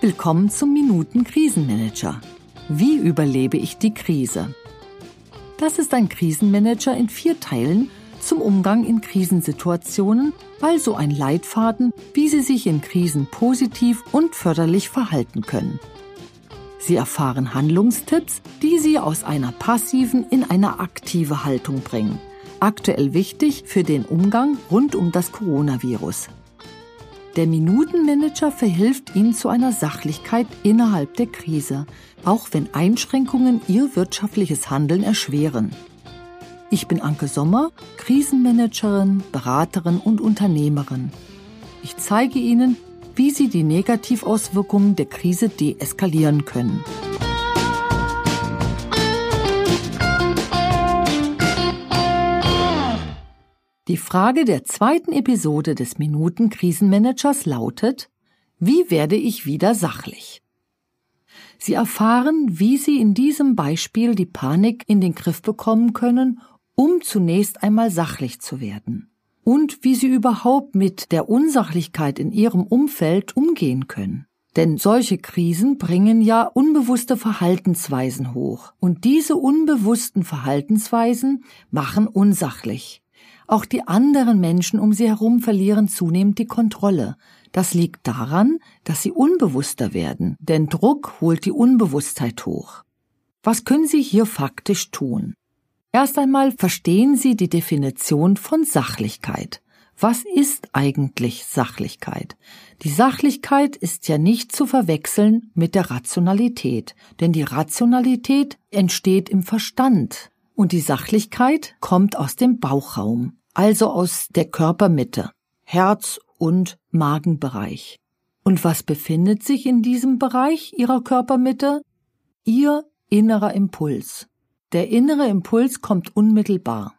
Willkommen zum Minuten Krisenmanager. Wie überlebe ich die Krise? Das ist ein Krisenmanager in vier Teilen zum Umgang in Krisensituationen, also ein Leitfaden, wie Sie sich in Krisen positiv und förderlich verhalten können. Sie erfahren Handlungstipps, die Sie aus einer passiven in eine aktive Haltung bringen. Aktuell wichtig für den Umgang rund um das Coronavirus. Der Minutenmanager verhilft Ihnen zu einer Sachlichkeit innerhalb der Krise, auch wenn Einschränkungen Ihr wirtschaftliches Handeln erschweren. Ich bin Anke Sommer, Krisenmanagerin, Beraterin und Unternehmerin. Ich zeige Ihnen, wie sie die Negativauswirkungen der Krise deeskalieren können. Die Frage der zweiten Episode des Minuten Krisenmanagers lautet, wie werde ich wieder sachlich? Sie erfahren, wie Sie in diesem Beispiel die Panik in den Griff bekommen können, um zunächst einmal sachlich zu werden und wie sie überhaupt mit der Unsachlichkeit in ihrem Umfeld umgehen können. Denn solche Krisen bringen ja unbewusste Verhaltensweisen hoch. Und diese unbewussten Verhaltensweisen machen unsachlich. Auch die anderen Menschen um sie herum verlieren zunehmend die Kontrolle. Das liegt daran, dass sie unbewusster werden, denn Druck holt die Unbewusstheit hoch. Was können Sie hier faktisch tun? Erst einmal verstehen Sie die Definition von Sachlichkeit. Was ist eigentlich Sachlichkeit? Die Sachlichkeit ist ja nicht zu verwechseln mit der Rationalität, denn die Rationalität entsteht im Verstand und die Sachlichkeit kommt aus dem Bauchraum, also aus der Körpermitte, Herz- und Magenbereich. Und was befindet sich in diesem Bereich Ihrer Körpermitte? Ihr innerer Impuls. Der innere Impuls kommt unmittelbar.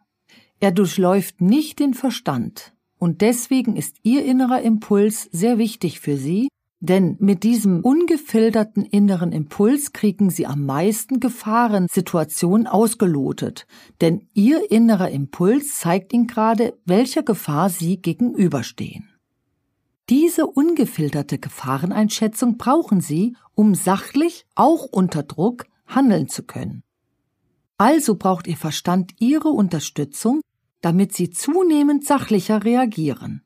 Er durchläuft nicht den Verstand. Und deswegen ist Ihr innerer Impuls sehr wichtig für Sie, denn mit diesem ungefilterten inneren Impuls kriegen Sie am meisten Gefahrensituationen ausgelotet, denn Ihr innerer Impuls zeigt Ihnen gerade, welcher Gefahr Sie gegenüberstehen. Diese ungefilterte Gefahreneinschätzung brauchen Sie, um sachlich, auch unter Druck, handeln zu können. Also braucht Ihr Verstand Ihre Unterstützung, damit Sie zunehmend sachlicher reagieren.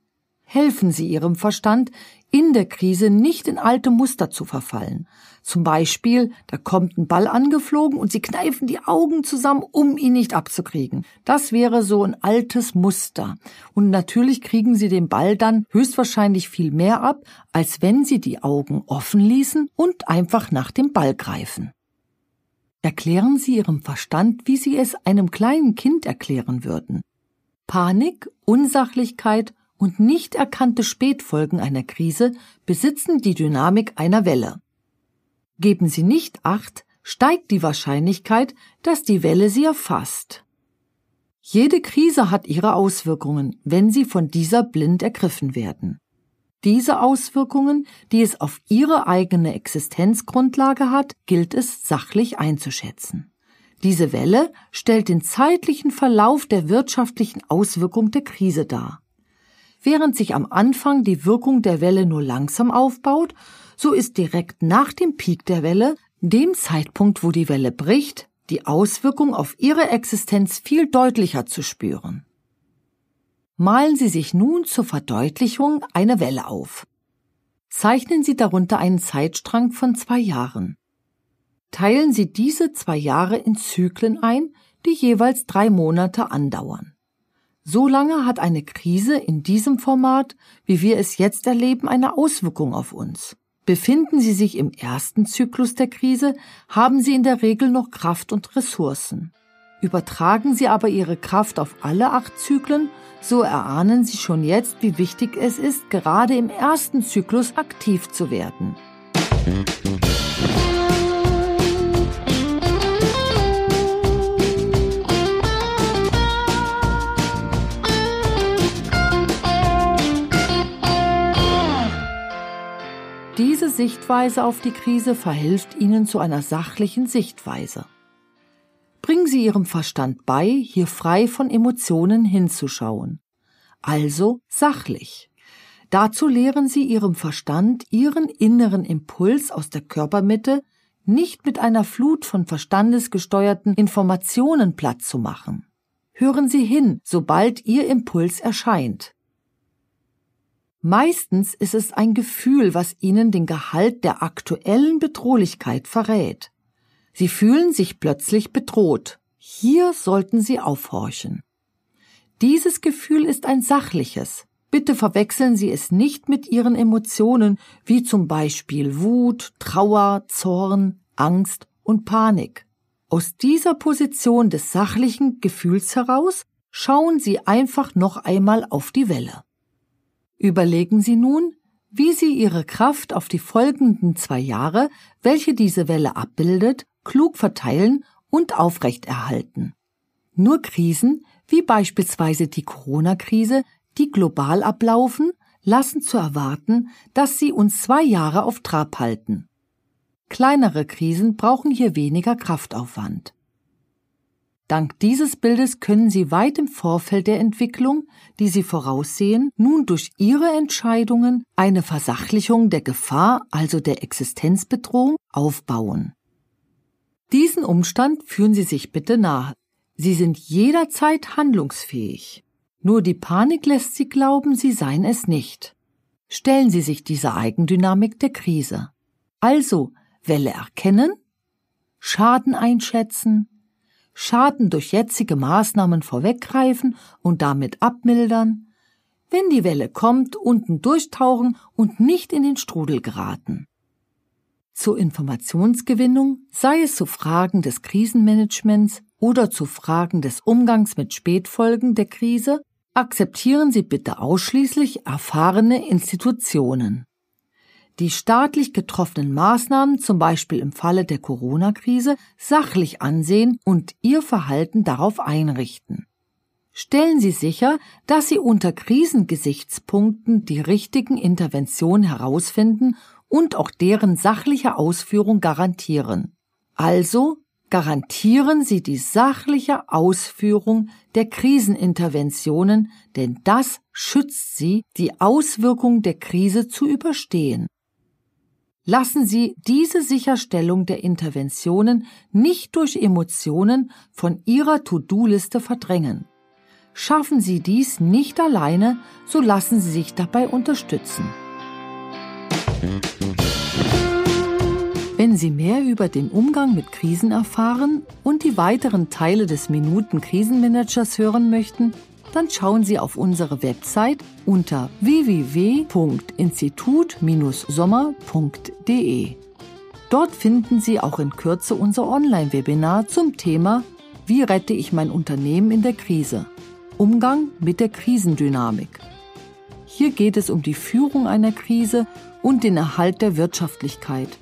Helfen Sie Ihrem Verstand, in der Krise nicht in alte Muster zu verfallen. Zum Beispiel, da kommt ein Ball angeflogen und Sie kneifen die Augen zusammen, um ihn nicht abzukriegen. Das wäre so ein altes Muster. Und natürlich kriegen Sie den Ball dann höchstwahrscheinlich viel mehr ab, als wenn Sie die Augen offen ließen und einfach nach dem Ball greifen. Erklären Sie Ihrem Verstand, wie Sie es einem kleinen Kind erklären würden. Panik, Unsachlichkeit und nicht erkannte Spätfolgen einer Krise besitzen die Dynamik einer Welle. Geben Sie nicht acht, steigt die Wahrscheinlichkeit, dass die Welle Sie erfasst. Jede Krise hat ihre Auswirkungen, wenn sie von dieser blind ergriffen werden. Diese Auswirkungen, die es auf ihre eigene Existenzgrundlage hat, gilt es sachlich einzuschätzen. Diese Welle stellt den zeitlichen Verlauf der wirtschaftlichen Auswirkung der Krise dar. Während sich am Anfang die Wirkung der Welle nur langsam aufbaut, so ist direkt nach dem Peak der Welle, dem Zeitpunkt, wo die Welle bricht, die Auswirkung auf ihre Existenz viel deutlicher zu spüren. Malen Sie sich nun zur Verdeutlichung eine Welle auf. Zeichnen Sie darunter einen Zeitstrang von zwei Jahren. Teilen Sie diese zwei Jahre in Zyklen ein, die jeweils drei Monate andauern. So lange hat eine Krise in diesem Format, wie wir es jetzt erleben, eine Auswirkung auf uns. Befinden Sie sich im ersten Zyklus der Krise, haben Sie in der Regel noch Kraft und Ressourcen. Übertragen Sie aber Ihre Kraft auf alle acht Zyklen, so erahnen Sie schon jetzt, wie wichtig es ist, gerade im ersten Zyklus aktiv zu werden. Diese Sichtweise auf die Krise verhilft Ihnen zu einer sachlichen Sichtweise. Bringen Sie Ihrem Verstand bei, hier frei von Emotionen hinzuschauen. Also sachlich. Dazu lehren Sie Ihrem Verstand, Ihren inneren Impuls aus der Körpermitte nicht mit einer Flut von verstandesgesteuerten Informationen platt zu machen. Hören Sie hin, sobald Ihr Impuls erscheint. Meistens ist es ein Gefühl, was Ihnen den Gehalt der aktuellen Bedrohlichkeit verrät. Sie fühlen sich plötzlich bedroht. Hier sollten Sie aufhorchen. Dieses Gefühl ist ein sachliches. Bitte verwechseln Sie es nicht mit Ihren Emotionen, wie zum Beispiel Wut, Trauer, Zorn, Angst und Panik. Aus dieser Position des sachlichen Gefühls heraus schauen Sie einfach noch einmal auf die Welle. Überlegen Sie nun, wie Sie Ihre Kraft auf die folgenden zwei Jahre, welche diese Welle abbildet, klug verteilen und aufrechterhalten. Nur Krisen, wie beispielsweise die Corona-Krise, die global ablaufen, lassen zu erwarten, dass sie uns zwei Jahre auf Trab halten. Kleinere Krisen brauchen hier weniger Kraftaufwand. Dank dieses Bildes können Sie weit im Vorfeld der Entwicklung, die Sie voraussehen, nun durch Ihre Entscheidungen eine Versachlichung der Gefahr, also der Existenzbedrohung, aufbauen. Diesen Umstand führen Sie sich bitte nahe. Sie sind jederzeit handlungsfähig. Nur die Panik lässt Sie glauben, Sie seien es nicht. Stellen Sie sich diese Eigendynamik der Krise. Also Welle erkennen, Schaden einschätzen, Schaden durch jetzige Maßnahmen vorweggreifen und damit abmildern, wenn die Welle kommt, unten durchtauchen und nicht in den Strudel geraten. Zur Informationsgewinnung, sei es zu Fragen des Krisenmanagements oder zu Fragen des Umgangs mit Spätfolgen der Krise, akzeptieren Sie bitte ausschließlich erfahrene Institutionen. Die staatlich getroffenen Maßnahmen, zum Beispiel im Falle der Corona-Krise, sachlich ansehen und Ihr Verhalten darauf einrichten. Stellen Sie sicher, dass Sie unter Krisengesichtspunkten die richtigen Interventionen herausfinden und auch deren sachliche Ausführung garantieren. Also garantieren Sie die sachliche Ausführung der Kriseninterventionen, denn das schützt Sie, die Auswirkungen der Krise zu überstehen. Lassen Sie diese Sicherstellung der Interventionen nicht durch Emotionen von Ihrer To-Do-Liste verdrängen. Schaffen Sie dies nicht alleine, so lassen Sie sich dabei unterstützen. Wenn Sie mehr über den Umgang mit Krisen erfahren und die weiteren Teile des Minuten Krisenmanagers hören möchten, dann schauen Sie auf unsere Website unter www.institut-sommer.de. Dort finden Sie auch in Kürze unser Online-Webinar zum Thema Wie rette ich mein Unternehmen in der Krise? Umgang mit der Krisendynamik. Hier geht es um die Führung einer Krise und den Erhalt der Wirtschaftlichkeit.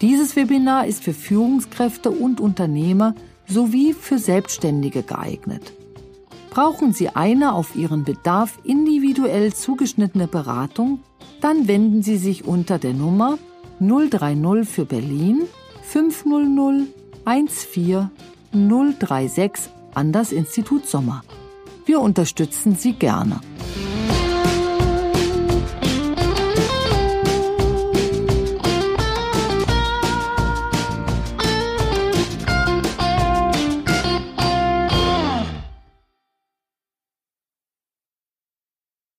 Dieses Webinar ist für Führungskräfte und Unternehmer sowie für Selbstständige geeignet. Brauchen Sie eine auf Ihren Bedarf individuell zugeschnittene Beratung? Dann wenden Sie sich unter der Nummer 030 für Berlin 500 14 036 an das Institut Sommer. Wir unterstützen Sie gerne.